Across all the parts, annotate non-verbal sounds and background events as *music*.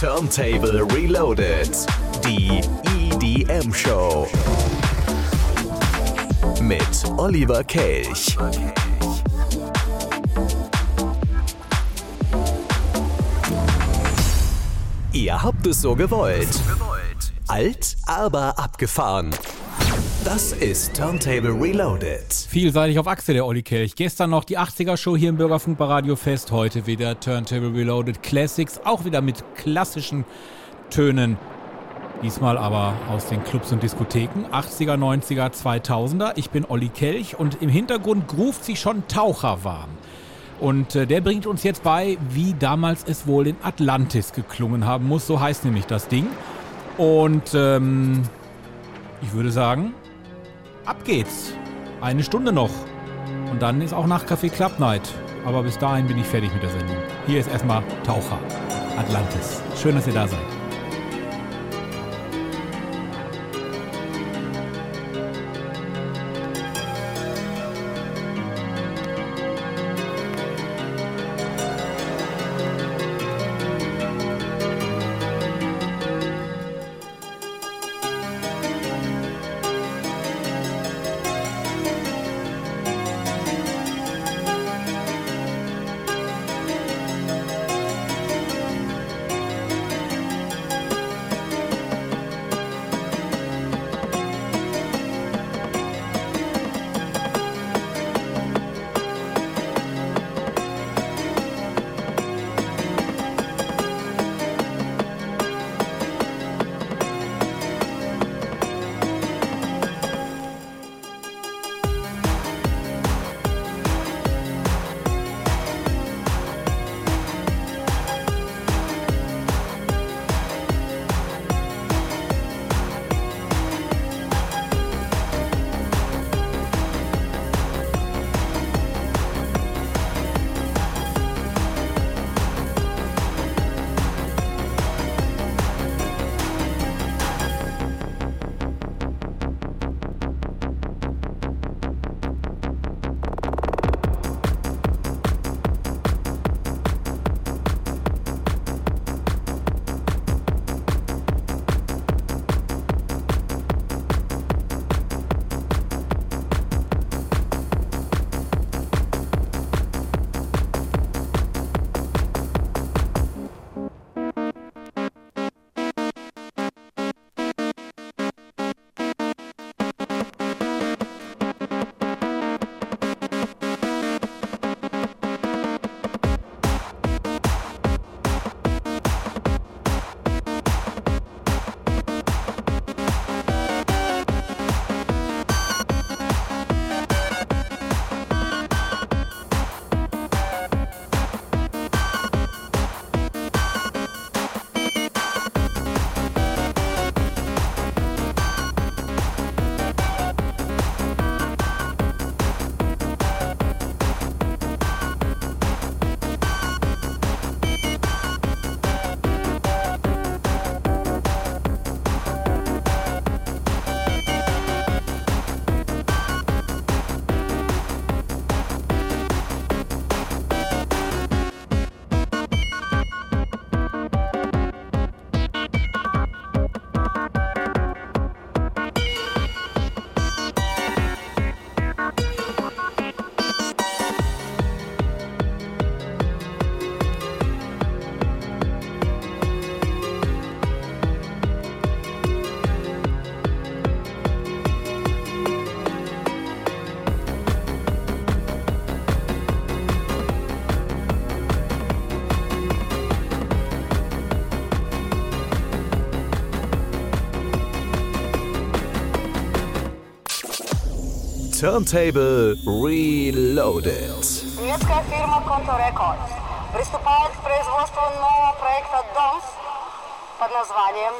Turntable Reloaded. Die EDM Show. Mit Oliver Kelch. Ihr habt es so gewollt. Alt, aber abgefahren. Das ist Turntable Reloaded. Vielseitig auf Achse der Olli Kelch. Gestern noch die 80er-Show hier im Bürgerfunk Radio Fest. Heute wieder Turntable Reloaded Classics. Auch wieder mit klassischen Tönen. Diesmal aber aus den Clubs und Diskotheken. 80er, 90er, 2000er. Ich bin Olli Kelch und im Hintergrund gruft sich schon Taucher warm. Und äh, der bringt uns jetzt bei, wie damals es wohl in Atlantis geklungen haben muss. So heißt nämlich das Ding. Und ähm, ich würde sagen, ab geht's. Eine Stunde noch. Und dann ist auch nach Café Club Night. Aber bis dahin bin ich fertig mit der Sendung. Hier ist erstmal Taucher. Atlantis. Schön, dass ihr da seid. Turntable Reloaded. Немецкая фирма Conto Records приступает к производству нового проекта DOMS под названием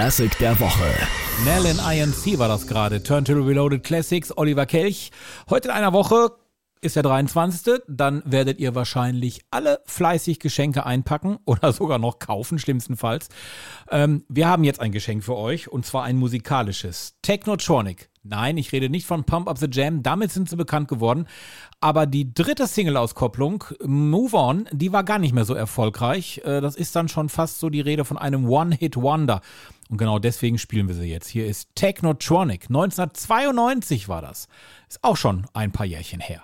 Klassik der Woche. Nell in INC war das gerade. Turntable Reloaded Classics, Oliver Kelch. Heute in einer Woche ist der 23. Dann werdet ihr wahrscheinlich alle fleißig Geschenke einpacken *laughs* oder sogar noch kaufen, schlimmstenfalls. Ähm, wir haben jetzt ein Geschenk für euch und zwar ein musikalisches. Technotronic. Nein, ich rede nicht von Pump Up the Jam, damit sind sie bekannt geworden. Aber die dritte Single-Auskopplung, Move On, die war gar nicht mehr so erfolgreich. Äh, das ist dann schon fast so die Rede von einem One-Hit-Wonder. Und genau deswegen spielen wir sie jetzt. Hier ist Technotronic. 1992 war das. Ist auch schon ein paar Jährchen her.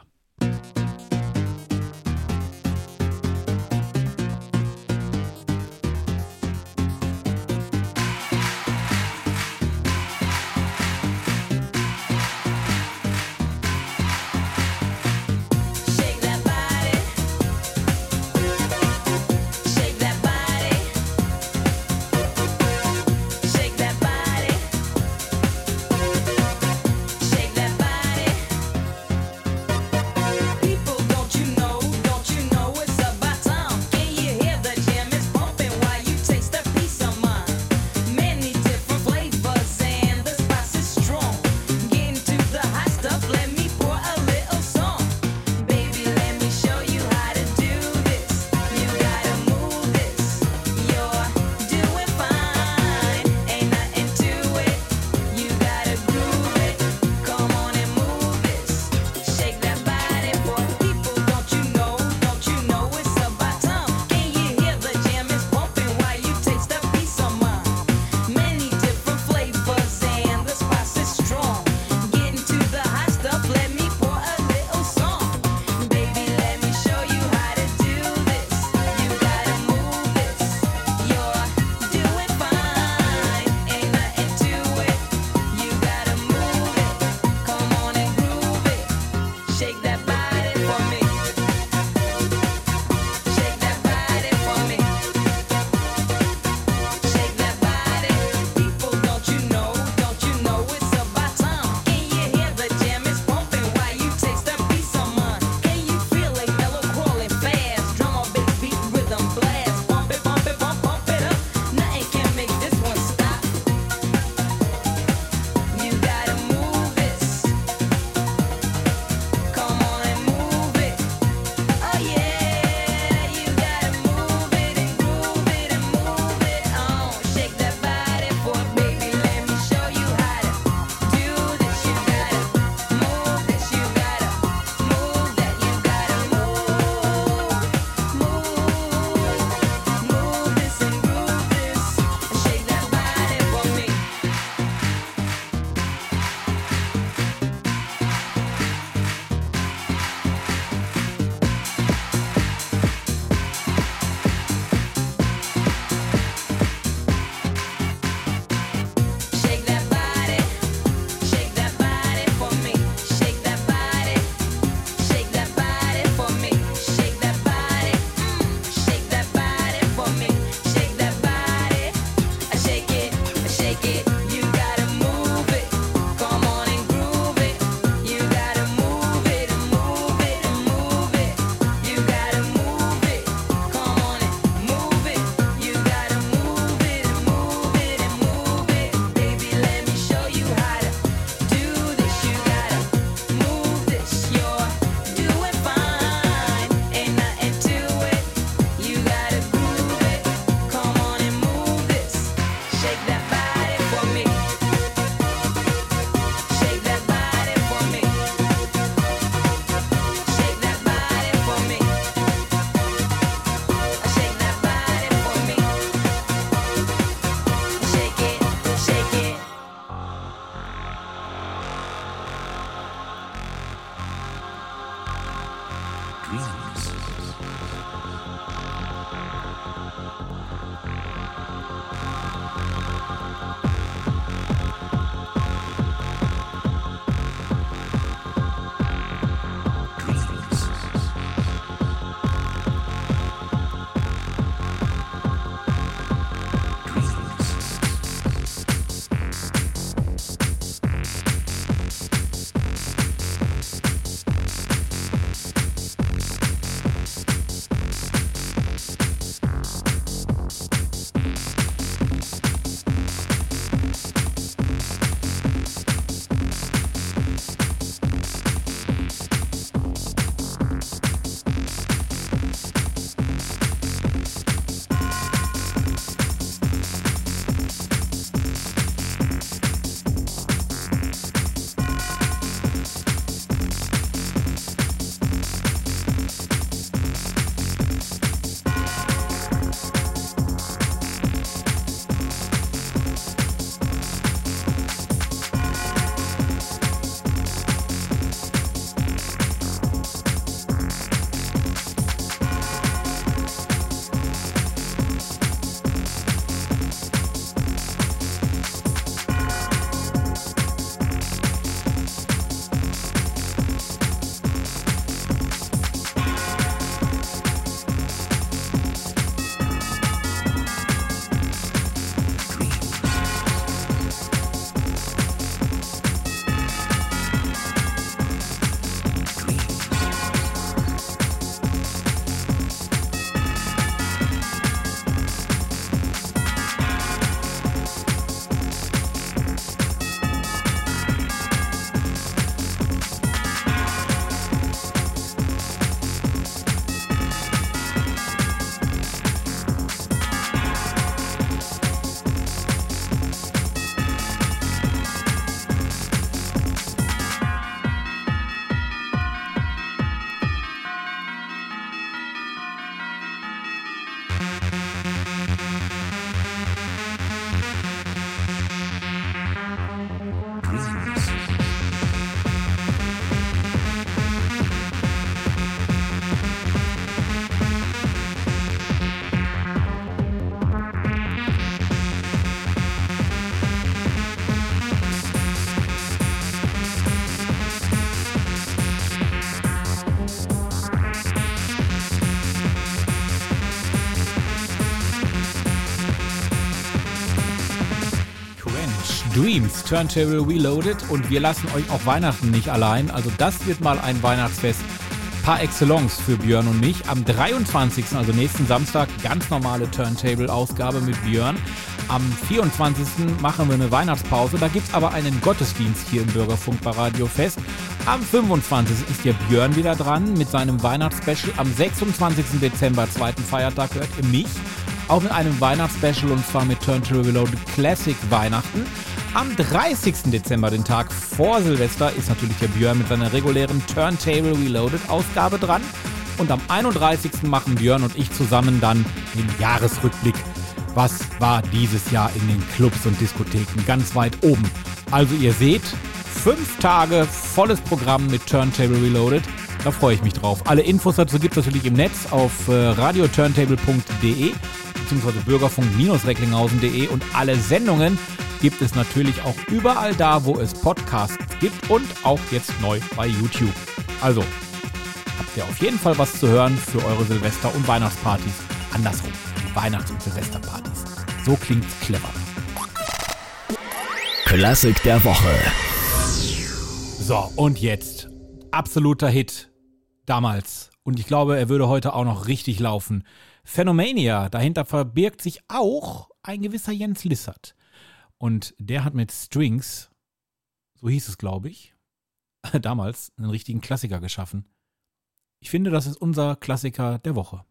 Turntable Reloaded und wir lassen euch auch Weihnachten nicht allein. Also das wird mal ein Weihnachtsfest par excellence für Björn und mich. Am 23., also nächsten Samstag, ganz normale Turntable-Ausgabe mit Björn. Am 24. machen wir eine Weihnachtspause. Da gibt es aber einen Gottesdienst hier im Bürgerfunk bei Radio Fest. Am 25. ist der Björn wieder dran mit seinem Weihnachtsspecial. Am 26. Dezember, zweiten Feiertag, hört ihr mich. Auch mit einem Weihnachtsspecial und zwar mit Turntable Reloaded Classic Weihnachten. Am 30. Dezember, den Tag vor Silvester, ist natürlich der Björn mit seiner regulären Turntable Reloaded Ausgabe dran. Und am 31. machen Björn und ich zusammen dann den Jahresrückblick. Was war dieses Jahr in den Clubs und Diskotheken ganz weit oben? Also ihr seht, fünf Tage volles Programm mit Turntable Reloaded. Da freue ich mich drauf. Alle Infos dazu gibt es natürlich im Netz auf äh, radioturntable.de bzw. bürgerfunk-recklinghausen.de und alle Sendungen gibt es natürlich auch überall da, wo es Podcasts gibt und auch jetzt neu bei YouTube. Also, habt ihr auf jeden Fall was zu hören für eure Silvester- und Weihnachtspartys. Andersrum, die Weihnachts- und Silvesterpartys. So klingt's clever. Klassik der Woche. So, und jetzt. Absoluter Hit. Damals. Und ich glaube, er würde heute auch noch richtig laufen. Phenomania. Dahinter verbirgt sich auch ein gewisser Jens Lissert. Und der hat mit Strings, so hieß es, glaube ich, *laughs* damals einen richtigen Klassiker geschaffen. Ich finde, das ist unser Klassiker der Woche.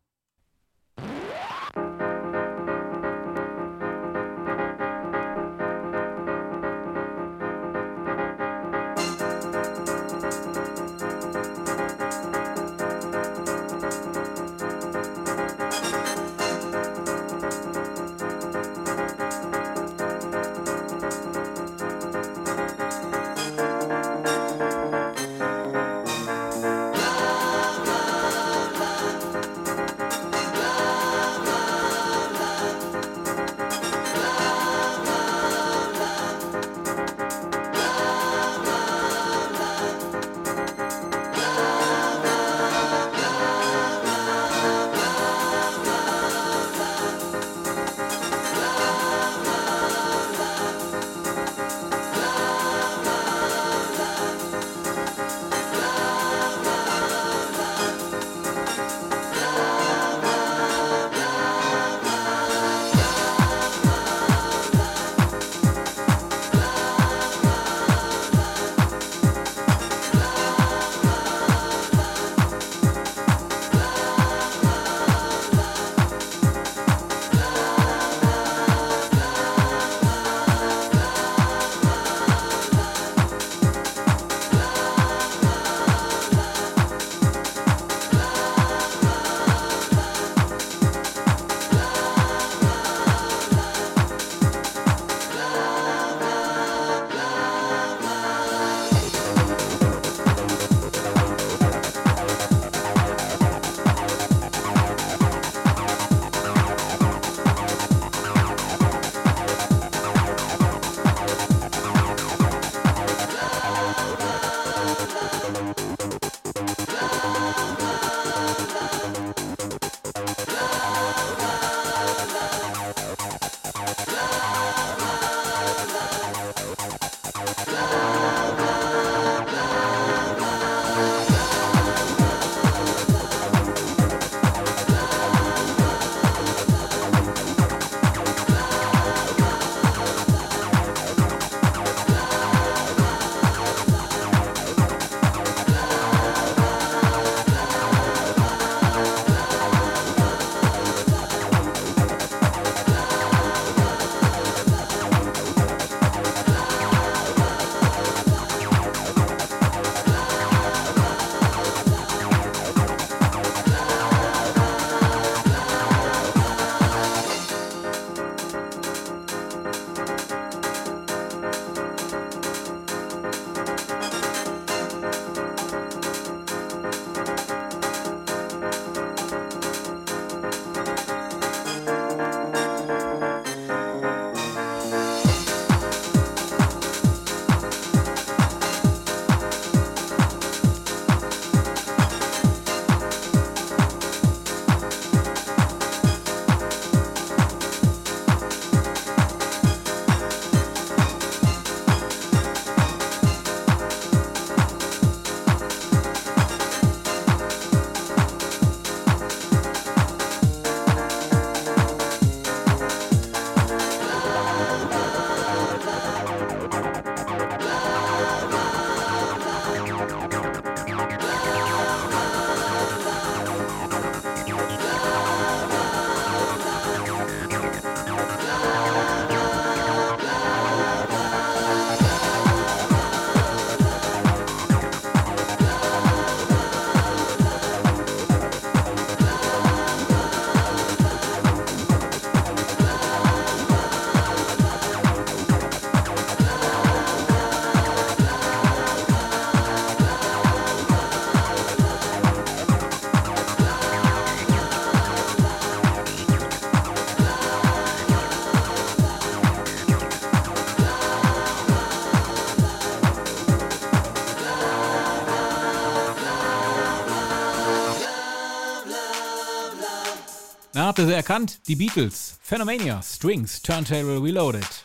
Habt sie erkannt? Die Beatles. Phenomania, Strings, Turntable Reloaded.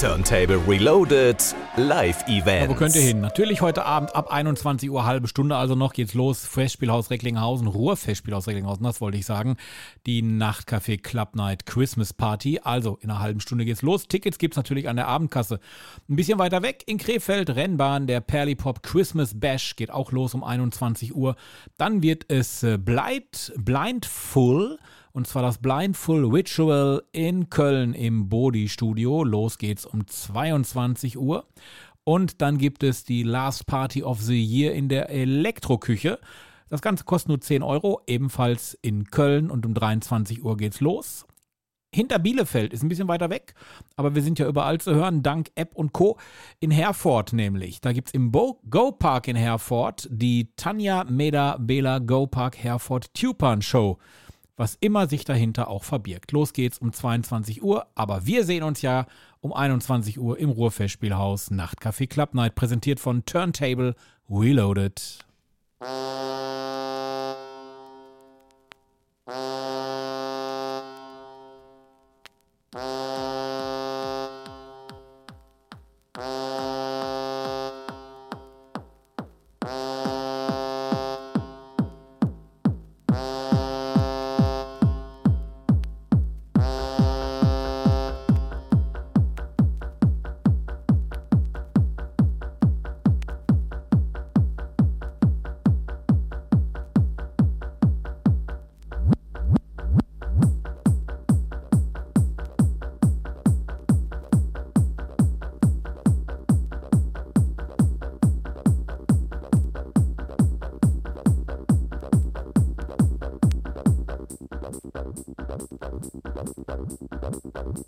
Turntable Reloaded Live Event. Wo könnt ihr hin? Natürlich heute Abend ab 21 Uhr, halbe Stunde also noch geht's los. Festspielhaus Recklinghausen, Ruhrfestspielhaus Recklinghausen, das wollte ich sagen. Die Nachtcafé Club Night Christmas Party. Also in einer halben Stunde geht's los. Tickets gibt's natürlich an der Abendkasse. Ein bisschen weiter weg in Krefeld, Rennbahn, der Perlipop Christmas Bash geht auch los um 21 Uhr. Dann wird es äh, Blind, Blindful und zwar das Blindful Ritual in Köln im Bodi Studio. Los geht's um 22 Uhr. Und dann gibt es die Last Party of the Year in der Elektroküche. Das Ganze kostet nur 10 Euro, ebenfalls in Köln und um 23 Uhr geht's los. Hinter Bielefeld ist ein bisschen weiter weg, aber wir sind ja überall zu hören, dank App und Co. In Herford nämlich. Da gibt es im Bo Go Park in Herford die Tanja Meda Bela Go Park Herford Tupan Show was immer sich dahinter auch verbirgt. Los geht's um 22 Uhr, aber wir sehen uns ja um 21 Uhr im Ruhrfestspielhaus Nachtcafé Club Night, präsentiert von Turntable Reloaded. Thank you.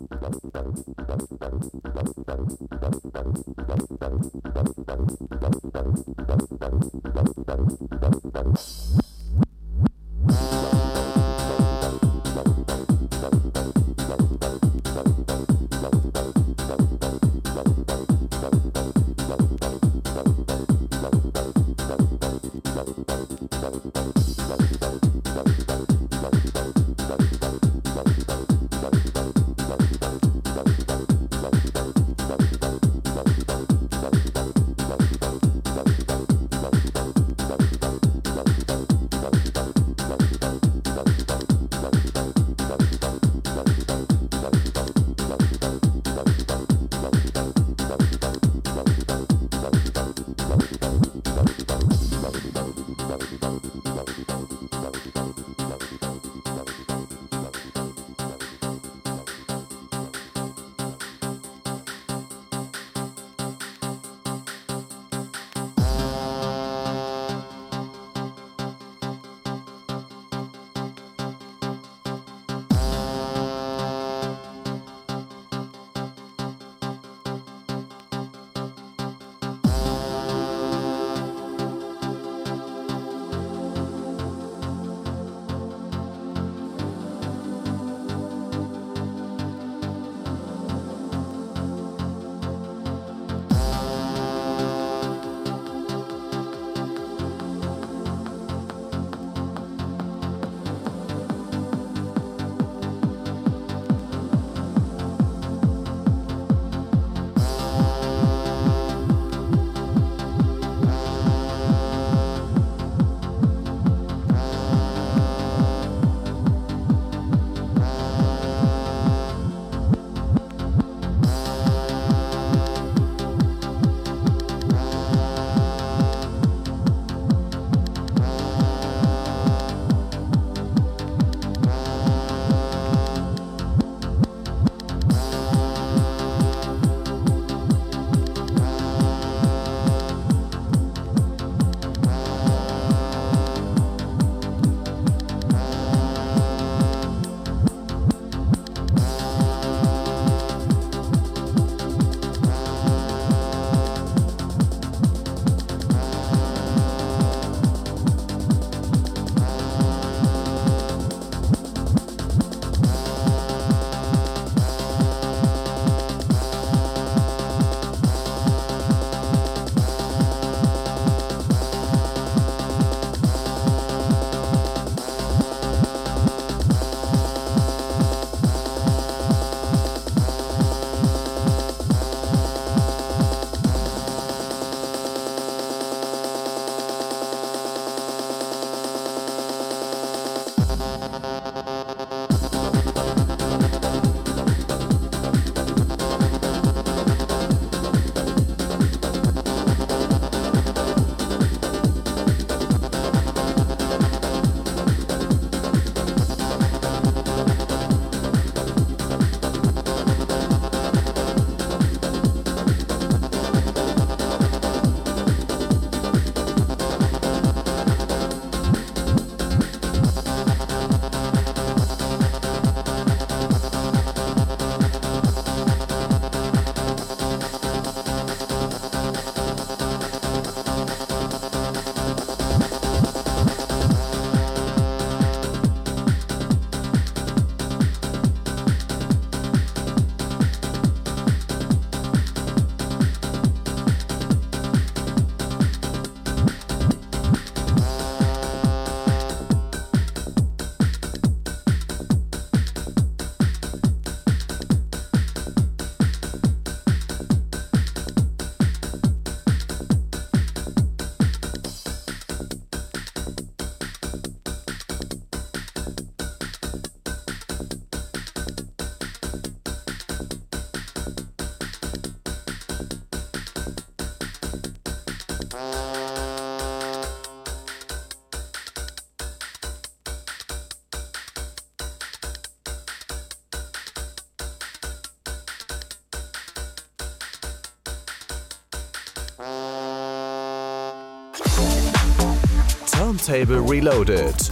Turntable Reloaded.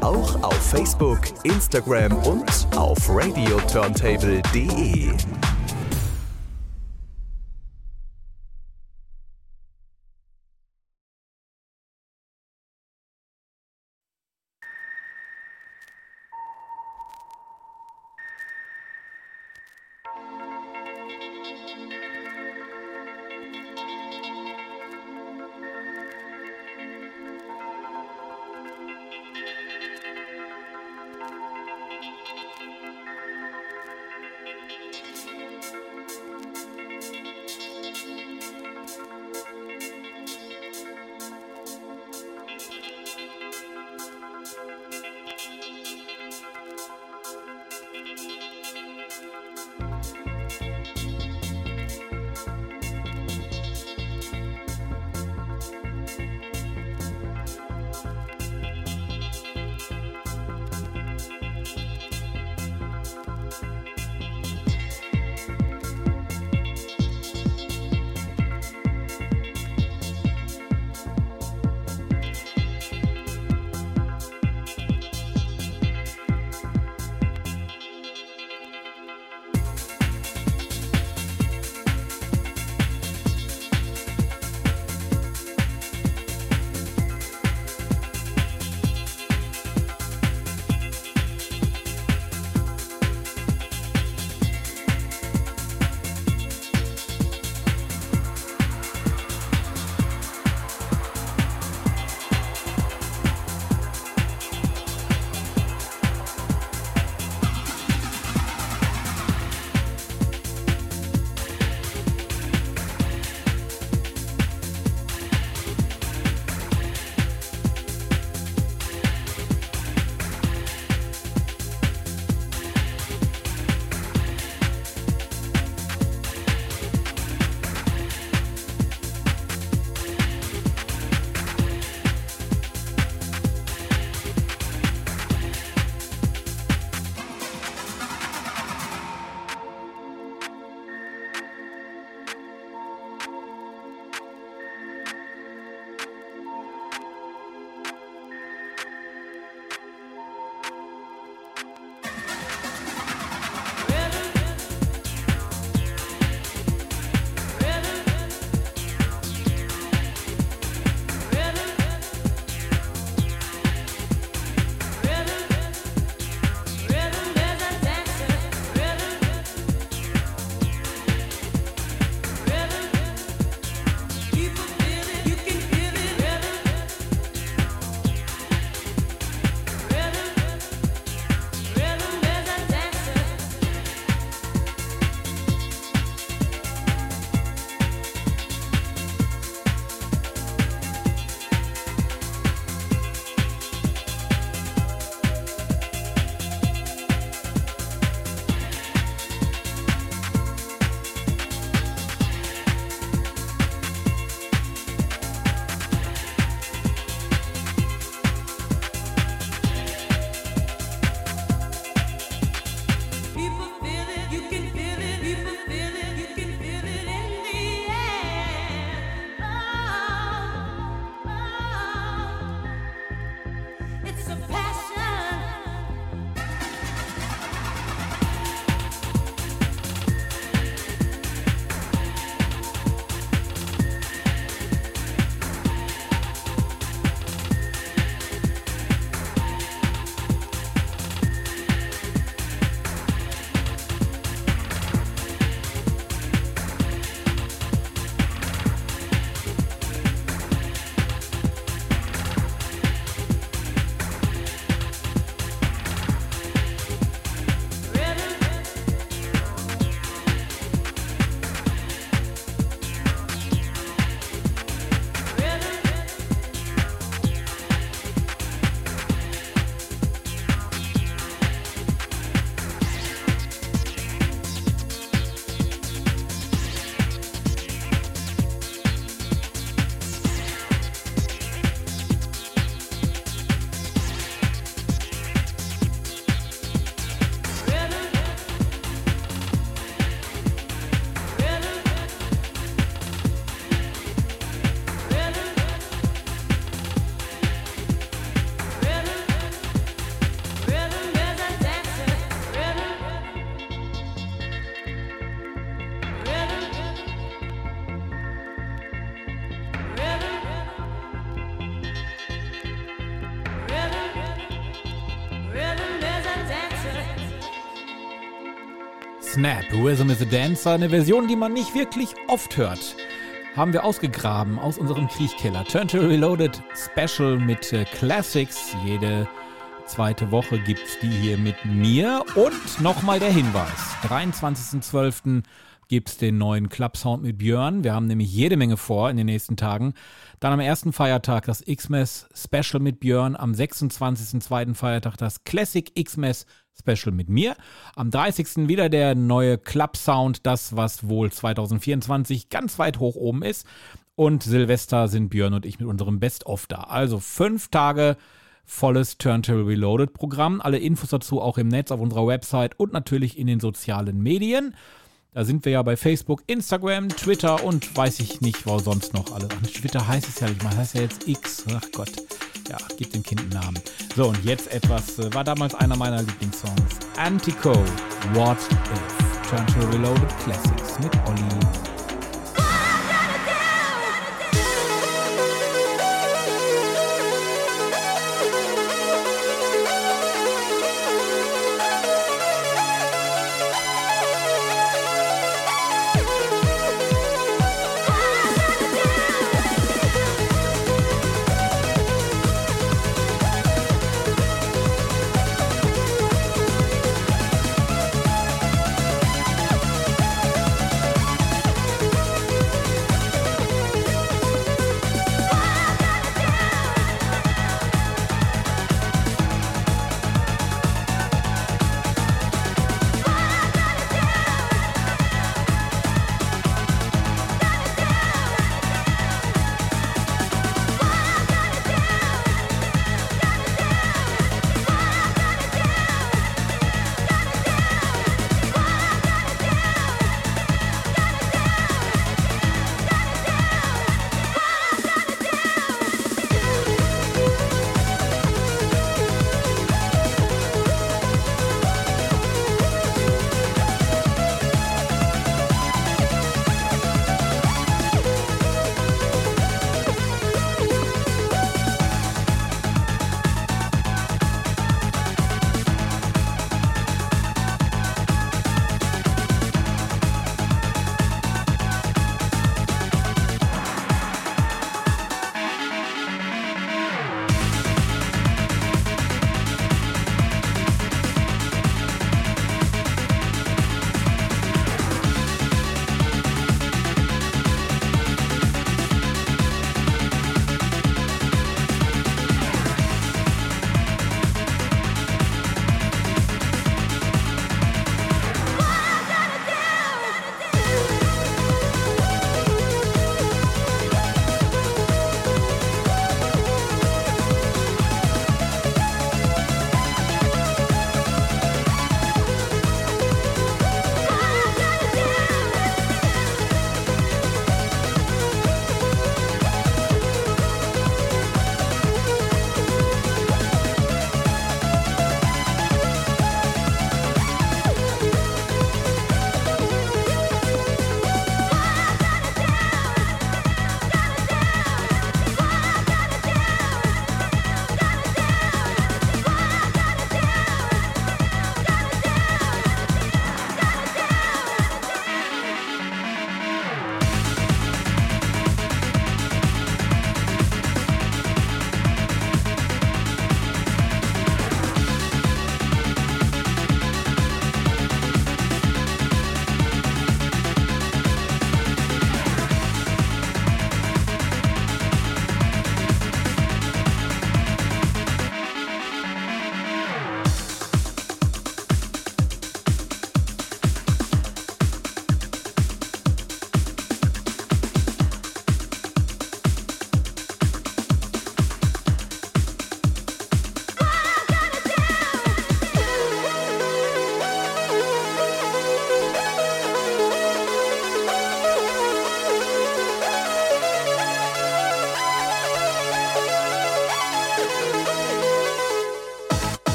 Auch auf Facebook, Instagram und auf radioturntable.de. Snap, Rhythm is a Dancer, eine Version, die man nicht wirklich oft hört. Haben wir ausgegraben aus unserem Kriechkeller. Turntable Reloaded Special mit äh, Classics. Jede zweite Woche gibt's die hier mit mir. Und nochmal der Hinweis. 23.12 gibt es den neuen Club Sound mit Björn. Wir haben nämlich jede Menge vor in den nächsten Tagen. Dann am ersten Feiertag das Xmas Special mit Björn. Am 26. zweiten Feiertag das Classic Xmas Special mit mir. Am 30. wieder der neue Club Sound, das was wohl 2024 ganz weit hoch oben ist. Und Silvester sind Björn und ich mit unserem Best-of da. Also fünf Tage volles Turntable Reloaded Programm. Alle Infos dazu auch im Netz auf unserer Website und natürlich in den sozialen Medien. Da sind wir ja bei Facebook, Instagram, Twitter und weiß ich nicht, wo sonst noch alles. Twitter heißt es ja nicht mal, heißt ja jetzt X. Ach Gott. Ja, gibt dem Kind einen Namen. So, und jetzt etwas, äh, war damals einer meiner Lieblingssongs. Antico, What If? Turntable Reloaded Classics mit Olli.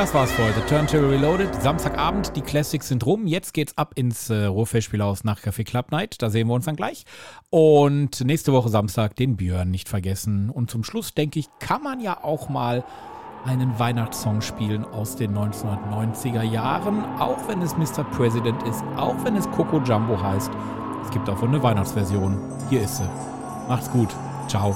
Das war's für heute. Turntable Reloaded. Samstagabend, die Classics sind rum. Jetzt geht's ab ins äh, Ruhrfestspielhaus nach Café Club Night. Da sehen wir uns dann gleich. Und nächste Woche Samstag den Björn nicht vergessen. Und zum Schluss, denke ich, kann man ja auch mal einen Weihnachtssong spielen aus den 1990er Jahren. Auch wenn es Mr. President ist, auch wenn es Coco Jumbo heißt. Es gibt auch eine Weihnachtsversion. Hier ist sie. Macht's gut. Ciao.